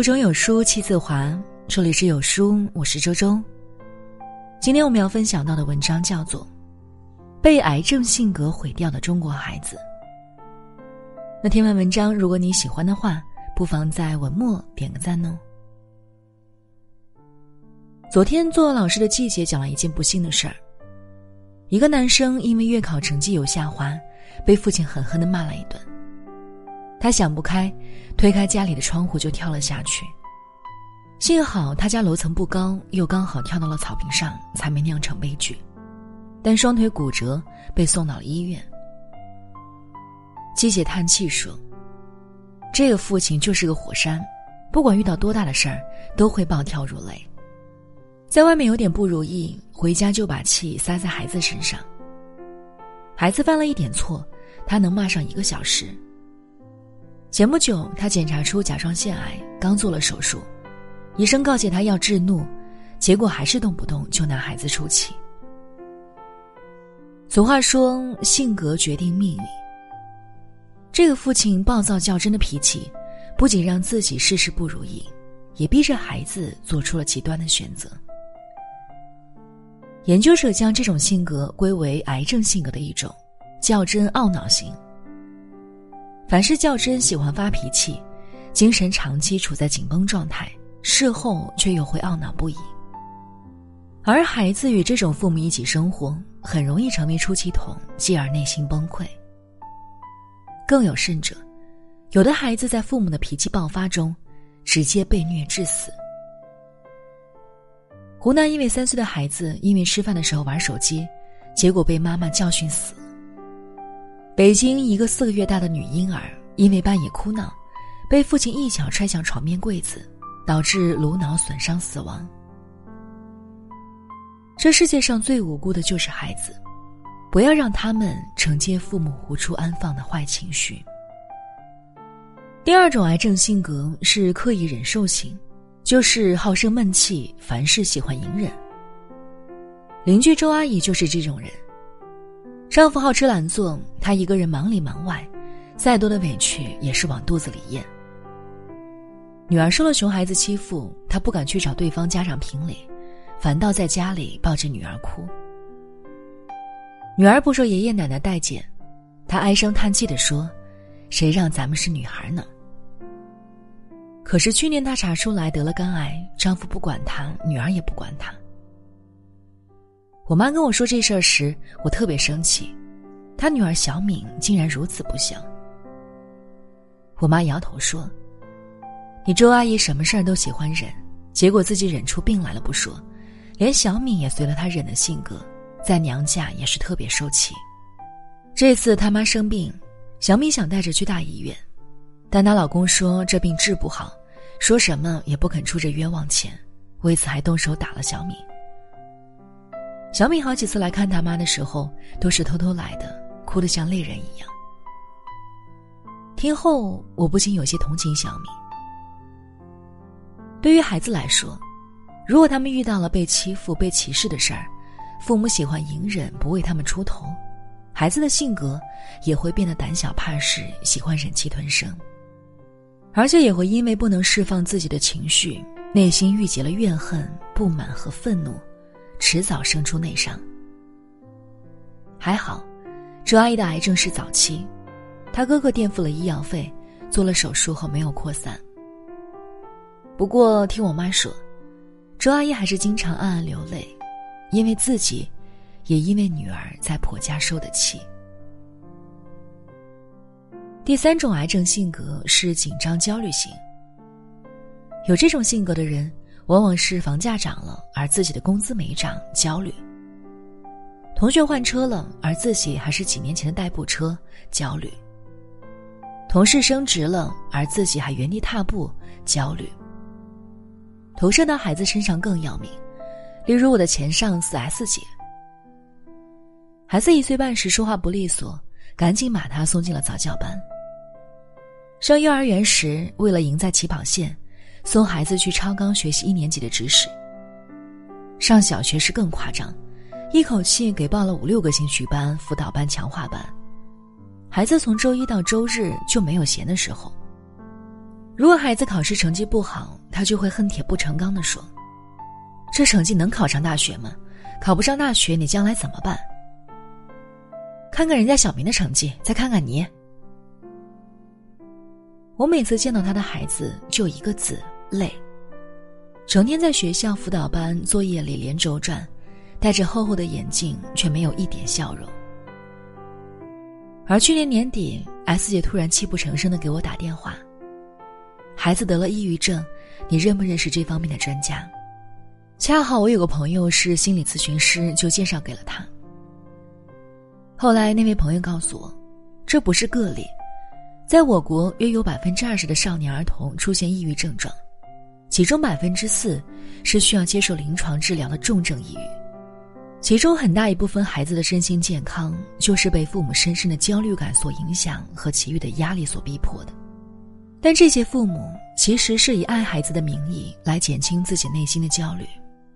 腹中有书气自华，这里是有书，我是周周。今天我们要分享到的文章叫做《被癌症性格毁掉的中国孩子》。那听完文章，如果你喜欢的话，不妨在文末点个赞哦。昨天做老师的季姐讲了一件不幸的事儿：一个男生因为月考成绩有下滑，被父亲狠狠的骂了一顿。他想不开，推开家里的窗户就跳了下去。幸好他家楼层不高，又刚好跳到了草坪上，才没酿成悲剧。但双腿骨折，被送到了医院。季姐叹气说：“这个父亲就是个火山，不管遇到多大的事儿，都会暴跳如雷。在外面有点不如意，回家就把气撒在孩子身上。孩子犯了一点错，他能骂上一个小时。”前不久，他检查出甲状腺癌，刚做了手术，医生告诫他要制怒，结果还是动不动就拿孩子出气。俗话说，性格决定命运。这个父亲暴躁较真的脾气，不仅让自己事事不如意，也逼着孩子做出了极端的选择。研究者将这种性格归为癌症性格的一种，较真懊恼型。凡事较真，喜欢发脾气，精神长期处在紧绷状态，事后却又会懊恼不已。而孩子与这种父母一起生活，很容易成为出气筒，继而内心崩溃。更有甚者，有的孩子在父母的脾气爆发中，直接被虐致死。湖南一位三岁的孩子，因为吃饭的时候玩手机，结果被妈妈教训死。北京一个四个月大的女婴儿，因为半夜哭闹，被父亲一脚踹向床边柜子，导致颅脑损伤死亡。这世界上最无辜的就是孩子，不要让他们承接父母无处安放的坏情绪。第二种癌症性格是刻意忍受型，就是好生闷气，凡事喜欢隐忍。邻居周阿姨就是这种人。丈夫好吃懒做，她一个人忙里忙外，再多的委屈也是往肚子里咽。女儿受了熊孩子欺负，她不敢去找对方家长评理，反倒在家里抱着女儿哭。女儿不受爷爷奶奶待见，她唉声叹气地说：“谁让咱们是女孩呢？”可是去年她查出来得了肝癌，丈夫不管她，女儿也不管她。我妈跟我说这事儿时，我特别生气，她女儿小敏竟然如此不祥。我妈摇头说：“你周阿姨什么事儿都喜欢忍，结果自己忍出病来了不说，连小敏也随了她忍的性格，在娘家也是特别受气。这次他妈生病，小敏想带着去大医院，但她老公说这病治不好，说什么也不肯出这冤枉钱，为此还动手打了小敏。”小敏好几次来看他妈的时候，都是偷偷来的，哭得像泪人一样。听后，我不禁有些同情小敏。对于孩子来说，如果他们遇到了被欺负、被歧视的事儿，父母喜欢隐忍，不为他们出头，孩子的性格也会变得胆小怕事，喜欢忍气吞声，而且也会因为不能释放自己的情绪，内心郁结了怨恨、不满和愤怒。迟早生出内伤。还好，周阿姨的癌症是早期，她哥哥垫付了医药费，做了手术后没有扩散。不过听我妈说，周阿姨还是经常暗暗流泪，因为自己，也因为女儿在婆家受的气。第三种癌症性格是紧张焦虑型。有这种性格的人。往往是房价涨了，而自己的工资没涨，焦虑；同学换车了，而自己还是几年前的代步车，焦虑；同事升职了，而自己还原地踏步，焦虑。投射到孩子身上更要命，例如我的前上司 S 姐，孩子一岁半时说话不利索，赶紧把他送进了早教班。上幼儿园时，为了赢在起跑线。送孩子去超纲学习一年级的知识。上小学时更夸张，一口气给报了五六个兴趣班、辅导班、强化班，孩子从周一到周日就没有闲的时候。如果孩子考试成绩不好，他就会恨铁不成钢的说：“这成绩能考上大学吗？考不上大学，你将来怎么办？”看看人家小明的成绩，再看看你。我每次见到他的孩子，就一个字：累。成天在学校辅导班作业里连轴转，戴着厚厚的眼镜，却没有一点笑容。而去年年底，S 姐突然泣不成声的给我打电话：“孩子得了抑郁症，你认不认识这方面的专家？”恰好我有个朋友是心理咨询师，就介绍给了他。后来那位朋友告诉我，这不是个例，在我国约有百分之二十的少年儿童出现抑郁症状。其中百分之四是需要接受临床治疗的重症抑郁，其中很大一部分孩子的身心健康就是被父母深深的焦虑感所影响和给予的压力所逼迫的。但这些父母其实是以爱孩子的名义来减轻自己内心的焦虑，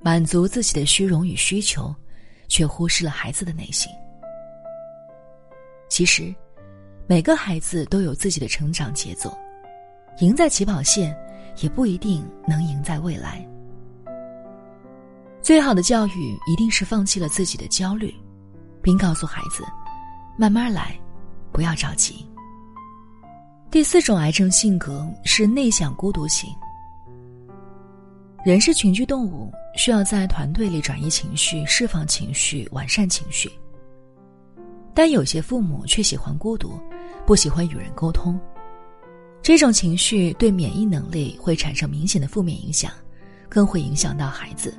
满足自己的虚荣与需求，却忽视了孩子的内心。其实，每个孩子都有自己的成长节奏，赢在起跑线。也不一定能赢在未来。最好的教育一定是放弃了自己的焦虑，并告诉孩子：“慢慢来，不要着急。”第四种癌症性格是内向孤独型。人是群居动物，需要在团队里转移情绪、释放情绪、完善情绪。但有些父母却喜欢孤独，不喜欢与人沟通。这种情绪对免疫能力会产生明显的负面影响，更会影响到孩子。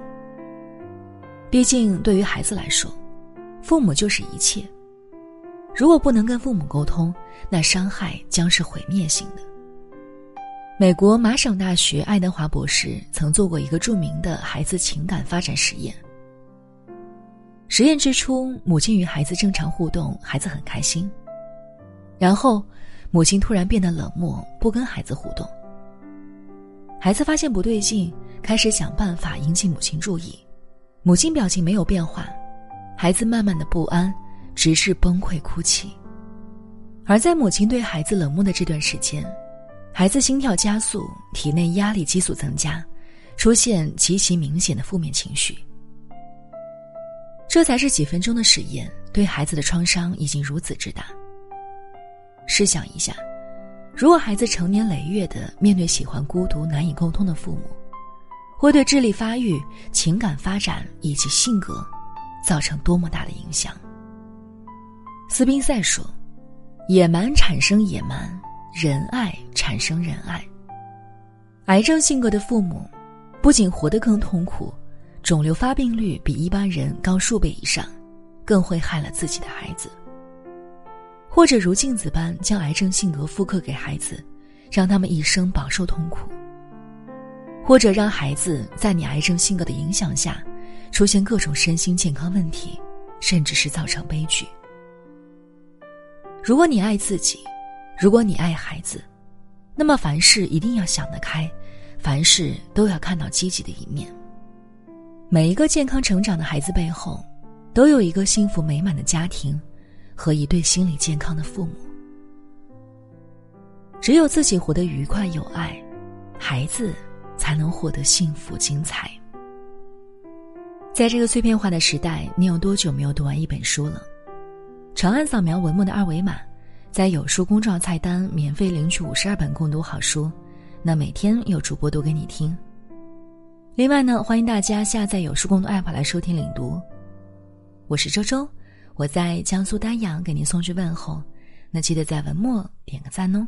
毕竟，对于孩子来说，父母就是一切。如果不能跟父母沟通，那伤害将是毁灭性的。美国麻省大学爱德华博士曾做过一个著名的孩子情感发展实验。实验之初，母亲与孩子正常互动，孩子很开心，然后。母亲突然变得冷漠，不跟孩子互动。孩子发现不对劲，开始想办法引起母亲注意。母亲表情没有变化，孩子慢慢的不安，直至崩溃哭泣。而在母亲对孩子冷漠的这段时间，孩子心跳加速，体内压力激素增加，出现极其明显的负面情绪。这才是几分钟的实验，对孩子的创伤已经如此之大。试想一下，如果孩子成年累月的面对喜欢孤独、难以沟通的父母，会对智力发育、情感发展以及性格造成多么大的影响？斯宾塞说：“野蛮产生野蛮，仁爱产生仁爱。”癌症性格的父母，不仅活得更痛苦，肿瘤发病率比一般人高数倍以上，更会害了自己的孩子。或者如镜子般将癌症性格复刻给孩子，让他们一生饱受痛苦；或者让孩子在你癌症性格的影响下，出现各种身心健康问题，甚至是造成悲剧。如果你爱自己，如果你爱孩子，那么凡事一定要想得开，凡事都要看到积极的一面。每一个健康成长的孩子背后，都有一个幸福美满的家庭。和一对心理健康的父母，只有自己活得愉快有爱，孩子才能获得幸福精彩。在这个碎片化的时代，你有多久没有读完一本书了？长按扫描文末的二维码，在有书公众号菜单免费领取五十二本共读好书，那每天有主播读给你听。另外呢，欢迎大家下载有书共读 App 来收听领读。我是周周。我在江苏丹阳给您送去问候，那记得在文末点个赞哦。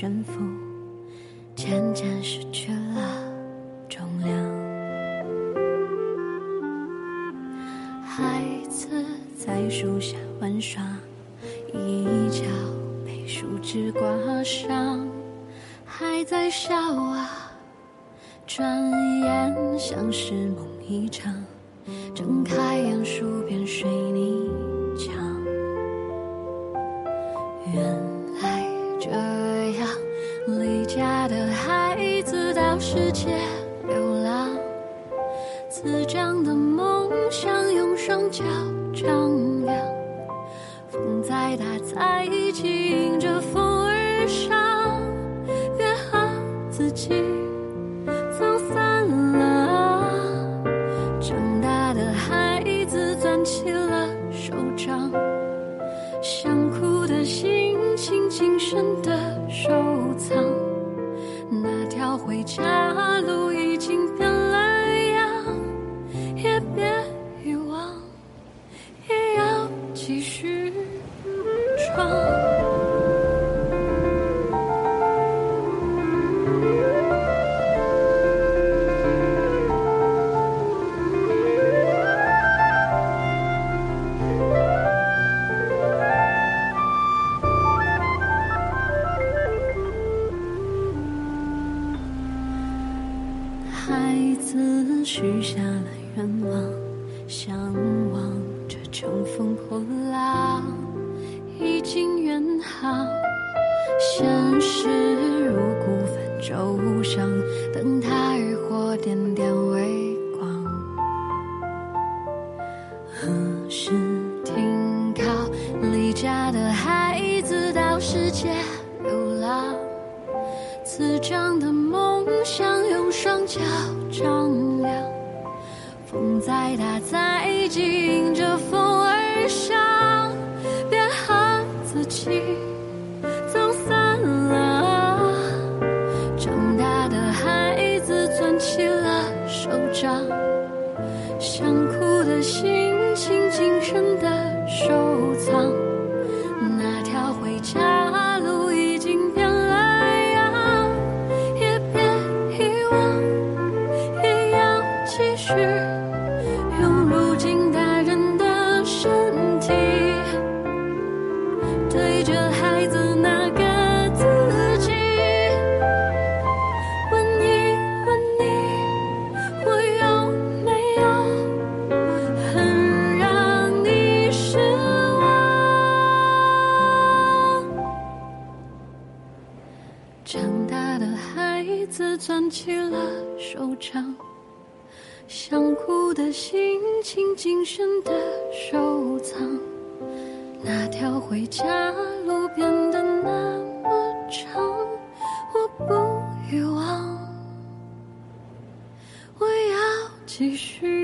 春风。世界流浪，滋长的梦想用双脚丈量。风再大，再急，迎着风而上，别和自己走散了。长大的孩子攥起经远航。现实如孤帆舟上，灯塔渔火点点微光。何时停靠？离家的孩子到世界流浪。滋长的梦想用双脚丈量，风再大再急，长大的孩子攥起了手掌，想哭的心情谨慎的收藏。那条回家路变得那么长，我不遗忘，我要继续